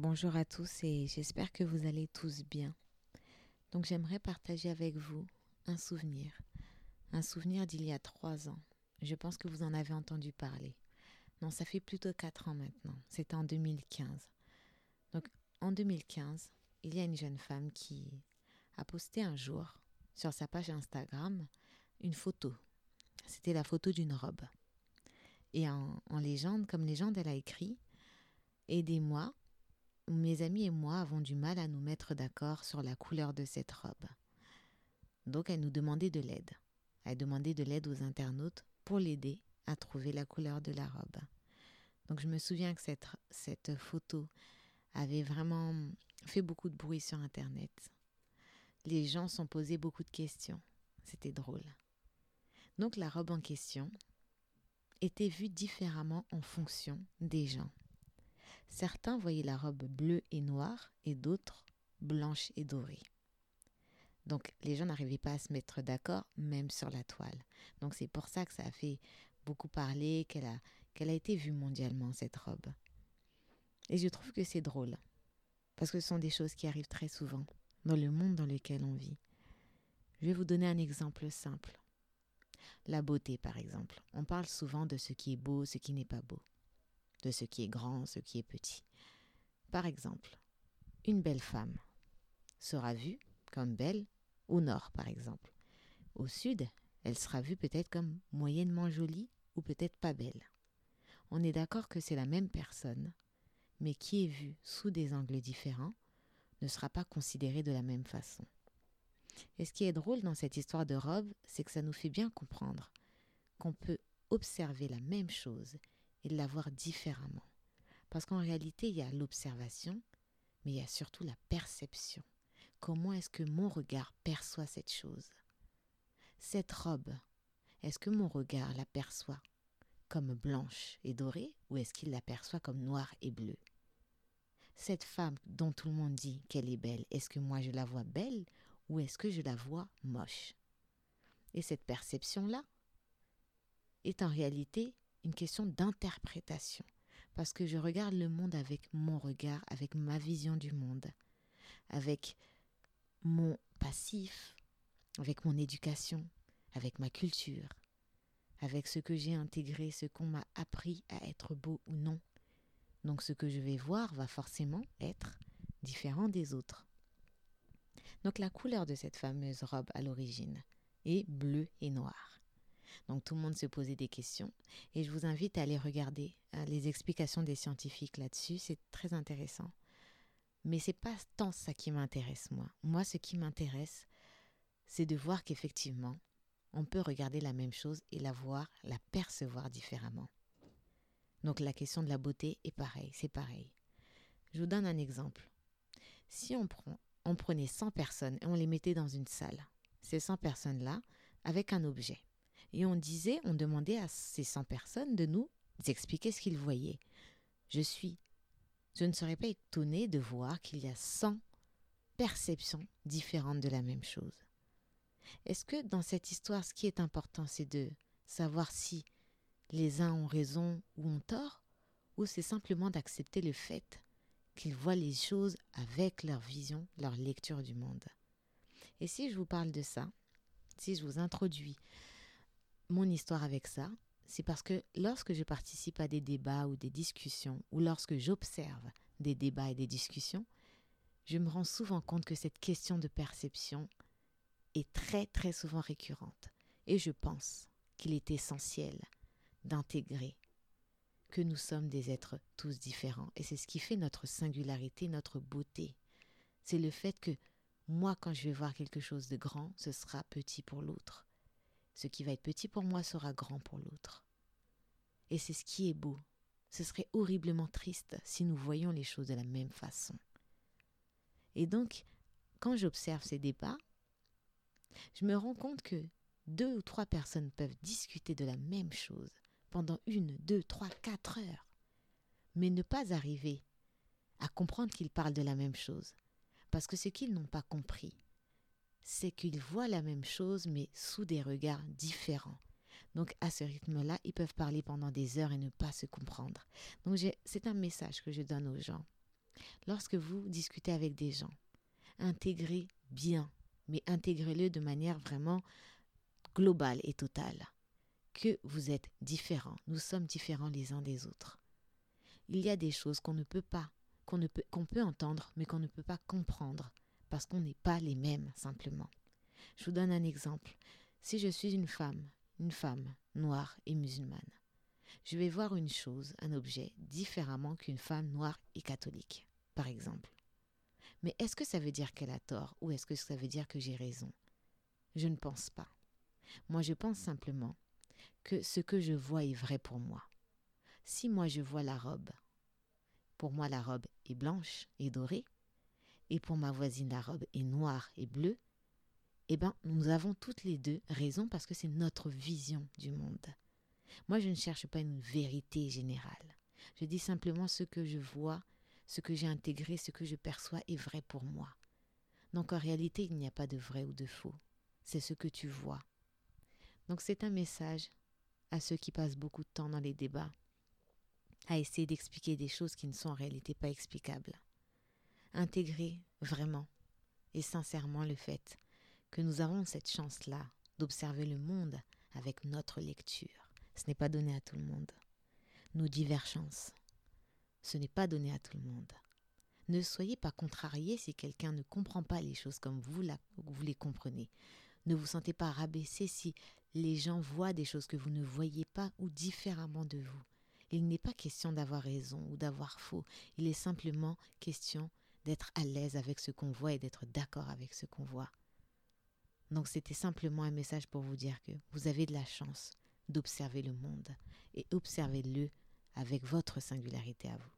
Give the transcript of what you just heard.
Bonjour à tous et j'espère que vous allez tous bien. Donc j'aimerais partager avec vous un souvenir, un souvenir d'il y a trois ans. Je pense que vous en avez entendu parler. Non, ça fait plutôt quatre ans maintenant. C'était en 2015. Donc en 2015, il y a une jeune femme qui a posté un jour sur sa page Instagram une photo. C'était la photo d'une robe. Et en, en légende, comme légende, elle a écrit Aidez-moi, mes amis et moi avons du mal à nous mettre d'accord sur la couleur de cette robe. Donc elle nous demandait de l'aide. Elle demandait de l'aide aux internautes pour l'aider à trouver la couleur de la robe. Donc je me souviens que cette, cette photo avait vraiment fait beaucoup de bruit sur Internet. Les gens sont posés beaucoup de questions. C'était drôle. Donc la robe en question était vue différemment en fonction des gens. Certains voyaient la robe bleue et noire et d'autres blanche et dorée. Donc les gens n'arrivaient pas à se mettre d'accord même sur la toile. Donc c'est pour ça que ça a fait beaucoup parler, qu'elle a, été vue mondialement, cette robe. Et je trouve que c'est drôle, parce que ce sont des choses qui arrivent très souvent dans le monde dans lequel on vit. Je vais vous donner un exemple simple. La beauté, par exemple. On parle souvent de ce qui est beau, ce qui n'est pas beau, de ce qui est grand, ce qui est petit. Par exemple, une belle femme sera vue comme belle au nord, par exemple. Au sud, elle sera vue peut-être comme moyennement jolie ou peut-être pas belle. On est d'accord que c'est la même personne, mais qui est vue sous des angles différents ne sera pas considérée de la même façon. Et ce qui est drôle dans cette histoire de robe, c'est que ça nous fait bien comprendre qu'on peut observer la même chose et la voir différemment. Parce qu'en réalité, il y a l'observation, mais il y a surtout la perception. Comment est-ce que mon regard perçoit cette chose? Cette robe, est-ce que mon regard l'aperçoit comme blanche et dorée ou est-ce qu'il l'aperçoit comme noire et bleue? Cette femme dont tout le monde dit qu'elle est belle, est-ce que moi je la vois belle ou est-ce que je la vois moche? Et cette perception-là est en réalité une question d'interprétation, parce que je regarde le monde avec mon regard, avec ma vision du monde, avec mon passif, avec mon éducation, avec ma culture, avec ce que j'ai intégré, ce qu'on m'a appris à être beau ou non. Donc ce que je vais voir va forcément être différent des autres. Donc la couleur de cette fameuse robe à l'origine est bleu et noir. Donc tout le monde se posait des questions et je vous invite à aller regarder hein, les explications des scientifiques là-dessus, c'est très intéressant. Mais c'est pas tant ça qui m'intéresse moi. Moi ce qui m'intéresse c'est de voir qu'effectivement on peut regarder la même chose et la voir, la percevoir différemment. Donc la question de la beauté est pareil, c'est pareil. Je vous donne un exemple. Si on prend on prenait 100 personnes et on les mettait dans une salle. Ces 100 personnes-là, avec un objet. Et on disait, on demandait à ces 100 personnes de nous expliquer ce qu'ils voyaient. Je suis. Je ne serais pas étonnée de voir qu'il y a 100 perceptions différentes de la même chose. Est-ce que dans cette histoire, ce qui est important, c'est de savoir si les uns ont raison ou ont tort, ou c'est simplement d'accepter le fait qu'ils voient les choses avec leur vision, leur lecture du monde? Et si je vous parle de ça, si je vous introduis mon histoire avec ça, c'est parce que lorsque je participe à des débats ou des discussions, ou lorsque j'observe des débats et des discussions, je me rends souvent compte que cette question de perception est très très souvent récurrente. Et je pense qu'il est essentiel d'intégrer que nous sommes des êtres tous différents. Et c'est ce qui fait notre singularité, notre beauté. C'est le fait que moi, quand je vais voir quelque chose de grand, ce sera petit pour l'autre. Ce qui va être petit pour moi sera grand pour l'autre. Et c'est ce qui est beau. Ce serait horriblement triste si nous voyions les choses de la même façon. Et donc, quand j'observe ces débats, je me rends compte que deux ou trois personnes peuvent discuter de la même chose, pendant une, deux, trois, quatre heures, mais ne pas arriver à comprendre qu'ils parlent de la même chose. Parce que ce qu'ils n'ont pas compris, c'est qu'ils voient la même chose, mais sous des regards différents. Donc à ce rythme-là, ils peuvent parler pendant des heures et ne pas se comprendre. Donc c'est un message que je donne aux gens. Lorsque vous discutez avec des gens, intégrez bien, mais intégrez-le de manière vraiment globale et totale, que vous êtes différents. Nous sommes différents les uns des autres. Il y a des choses qu'on ne peut pas, qu'on peut, qu'on peut entendre, mais qu'on ne peut pas comprendre, parce qu'on n'est pas les mêmes simplement. Je vous donne un exemple. Si je suis une femme, une femme noire et musulmane, je vais voir une chose, un objet, différemment qu'une femme noire et catholique, par exemple. Mais est-ce que ça veut dire qu'elle a tort ou est-ce que ça veut dire que j'ai raison? Je ne pense pas. Moi, je pense simplement que ce que je vois est vrai pour moi. Si moi je vois la robe, pour moi la robe est blanche et dorée, et pour ma voisine la robe est noire et bleue, eh bien, nous avons toutes les deux raison parce que c'est notre vision du monde. Moi, je ne cherche pas une vérité générale. Je dis simplement ce que je vois, ce que j'ai intégré, ce que je perçois est vrai pour moi. Donc en réalité, il n'y a pas de vrai ou de faux. C'est ce que tu vois. Donc c'est un message à ceux qui passent beaucoup de temps dans les débats, à essayer d'expliquer des choses qui ne sont en réalité pas explicables. Intégrer vraiment et sincèrement le fait que nous avons cette chance-là d'observer le monde avec notre lecture. Ce n'est pas donné à tout le monde. Nos divergences, ce n'est pas donné à tout le monde. Ne soyez pas contrariés si quelqu'un ne comprend pas les choses comme vous, vous les comprenez. Ne vous sentez pas rabaissé si les gens voient des choses que vous ne voyez pas ou différemment de vous. Il n'est pas question d'avoir raison ou d'avoir faux. Il est simplement question d'être à l'aise avec ce qu'on voit et d'être d'accord avec ce qu'on voit. Donc c'était simplement un message pour vous dire que vous avez de la chance d'observer le monde et observez-le avec votre singularité à vous.